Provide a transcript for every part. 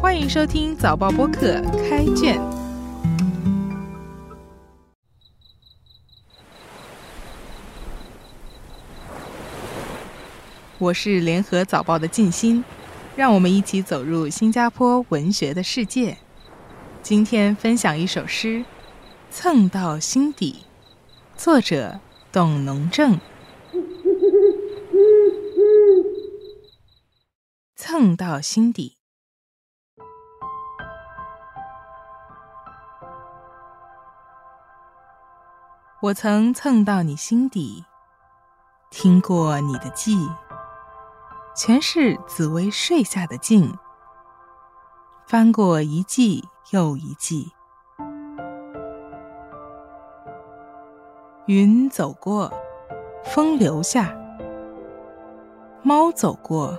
欢迎收听早报播客开卷。我是联合早报的静心，让我们一起走入新加坡文学的世界。今天分享一首诗《蹭到心底》，作者董农正。蹭到心底。我曾蹭到你心底，听过你的记，全是紫薇睡下的静。翻过一季又一季，云走过，风留下，猫走过，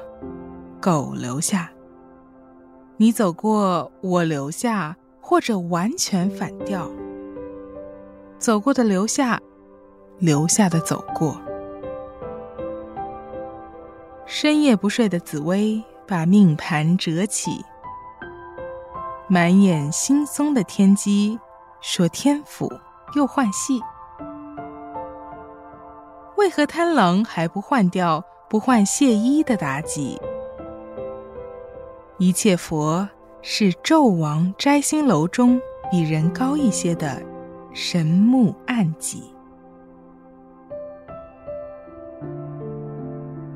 狗留下。你走过，我留下，或者完全反调。走过的留下，留下的走过。深夜不睡的紫薇把命盘折起，满眼惺忪的天机说天府又换戏。为何贪狼还不换掉不换谢衣的妲己？一切佛是纣王摘星楼中比人高一些的。神木暗几，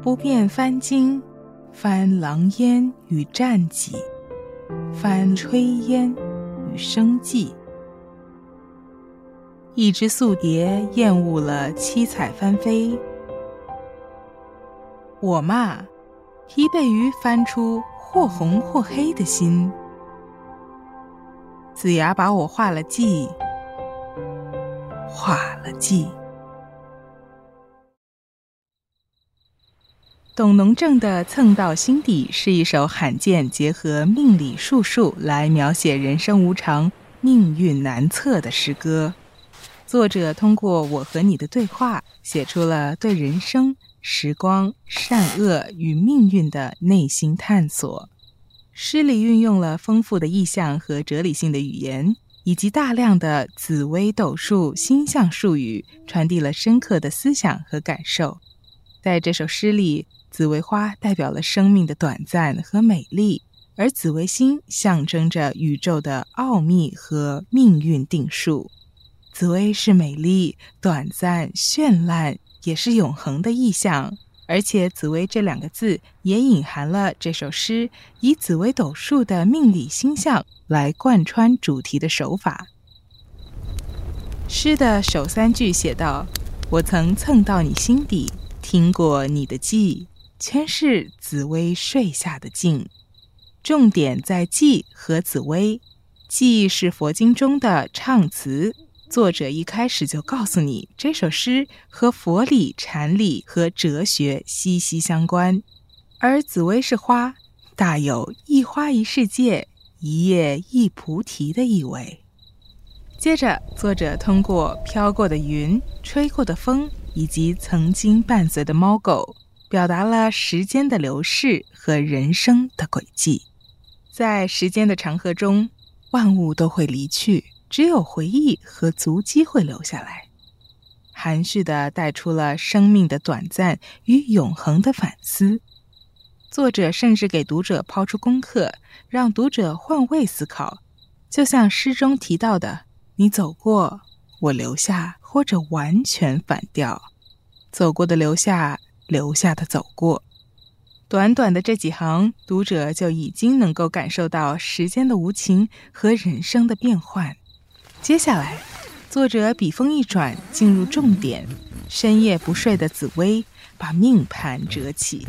不便翻经，翻狼烟与战戟，翻炊烟与生计。一只素蝶厌恶了七彩翻飞，我嘛，疲惫于翻出或红或黑的心。子牙把我画了记。画了记。董农正的《蹭到心底》是一首罕见结合命理术数来描写人生无常、命运难测的诗歌。作者通过我和你的对话，写出了对人生、时光、善恶与命运的内心探索。诗里运用了丰富的意象和哲理性的语言。以及大量的紫微斗数星象术语，传递了深刻的思想和感受。在这首诗里，紫薇花代表了生命的短暂和美丽，而紫微星象征着宇宙的奥秘和命运定数。紫薇是美丽、短暂、绚烂，也是永恒的意象。而且，紫薇这两个字也隐含了这首诗以紫微斗数的命理星象来贯穿主题的手法。诗的首三句写道：“我曾蹭到你心底，听过你的记，全是紫薇睡下的静。”重点在记和紫薇，记是佛经中的唱词。作者一开始就告诉你，这首诗和佛理、禅理和哲学息息相关，而紫薇是花，大有一花一世界、一叶一菩提的意味。接着，作者通过飘过的云、吹过的风，以及曾经伴随的猫狗，表达了时间的流逝和人生的轨迹。在时间的长河中，万物都会离去。只有回忆和足迹会留下来，含蓄的带出了生命的短暂与永恒的反思。作者甚至给读者抛出功课，让读者换位思考。就像诗中提到的：“你走过，我留下，或者完全反调。走过的留下，留下的走过。”短短的这几行，读者就已经能够感受到时间的无情和人生的变幻。接下来，作者笔锋一转，进入重点。深夜不睡的紫薇把命盘折起。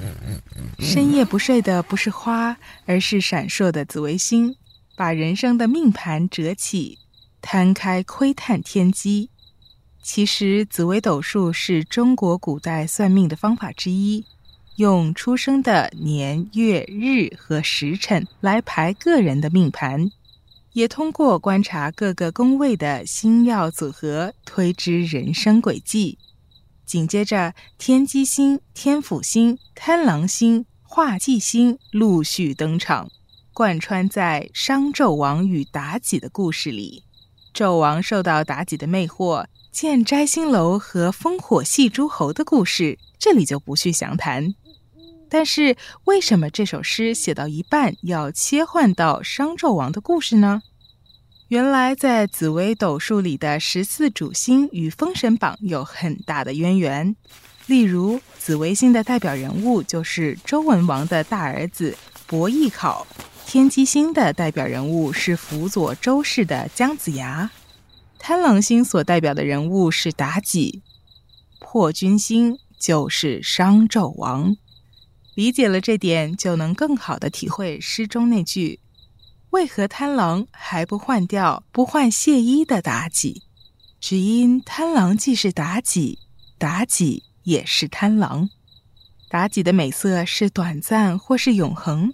深夜不睡的不是花，而是闪烁的紫微星，把人生的命盘折起，摊开窥探天机。其实，紫微斗数是中国古代算命的方法之一，用出生的年月日和时辰来排个人的命盘。也通过观察各个宫位的星耀组合，推知人生轨迹。紧接着，天机星、天府星、贪狼星、化忌星陆续登场，贯穿在商纣王与妲己的故事里。纣王受到妲己的魅惑，建摘星楼和烽火戏诸侯的故事，这里就不去详谈。但是，为什么这首诗写到一半要切换到商纣王的故事呢？原来，在紫微斗数里的十四主星与《封神榜》有很大的渊源。例如，紫微星的代表人物就是周文王的大儿子伯邑考；天机星的代表人物是辅佐周氏的姜子牙；贪狼星所代表的人物是妲己；破军星就是商纣王。理解了这点，就能更好的体会诗中那句。为何贪狼还不换掉不换亵衣的妲己？只因贪狼既是妲己，妲己也是贪狼。妲己的美色是短暂或是永恒？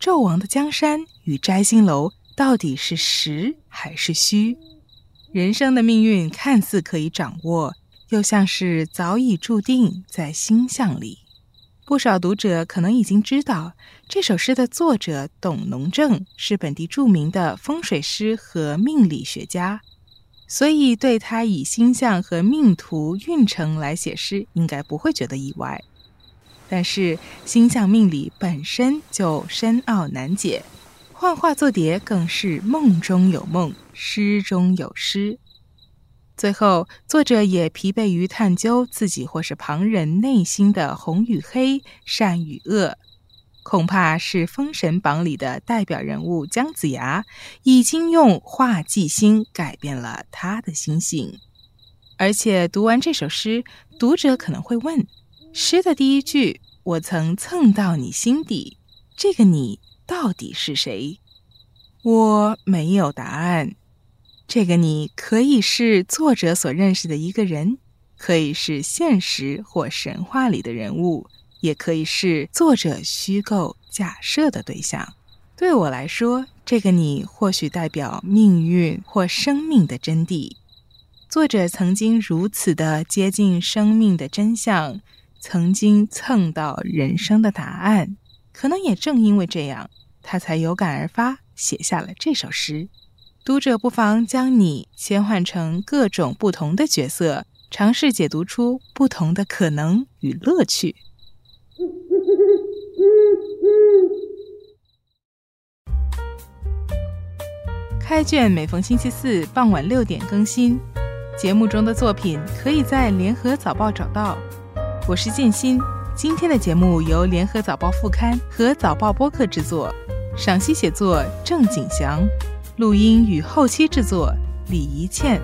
纣王的江山与摘星楼到底是实还是虚？人生的命运看似可以掌握，又像是早已注定在星象里。不少读者可能已经知道，这首诗的作者董农正是本地著名的风水师和命理学家，所以对他以星象和命图运程来写诗，应该不会觉得意外。但是星象命理本身就深奥难解，幻化作蝶更是梦中有梦，诗中有诗。最后，作者也疲惫于探究自己或是旁人内心的红与黑、善与恶，恐怕是《封神榜》里的代表人物姜子牙已经用画忌星改变了他的心性。而且读完这首诗，读者可能会问：诗的第一句“我曾蹭到你心底”，这个你到底是谁？我没有答案。这个你可以是作者所认识的一个人，可以是现实或神话里的人物，也可以是作者虚构假设的对象。对我来说，这个你或许代表命运或生命的真谛。作者曾经如此的接近生命的真相，曾经蹭到人生的答案，可能也正因为这样，他才有感而发，写下了这首诗。读者不妨将你切换成各种不同的角色，尝试解读出不同的可能与乐趣。开卷每逢星期四傍晚六点更新，节目中的作品可以在联合早报找到。我是建新，今天的节目由联合早报副刊和早报播客制作，赏析写作郑景祥。录音与后期制作李怡倩，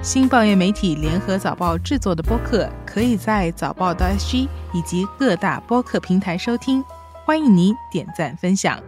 新报业媒体联合早报制作的播客，可以在早报的 SG 以及各大播客平台收听，欢迎您点赞分享。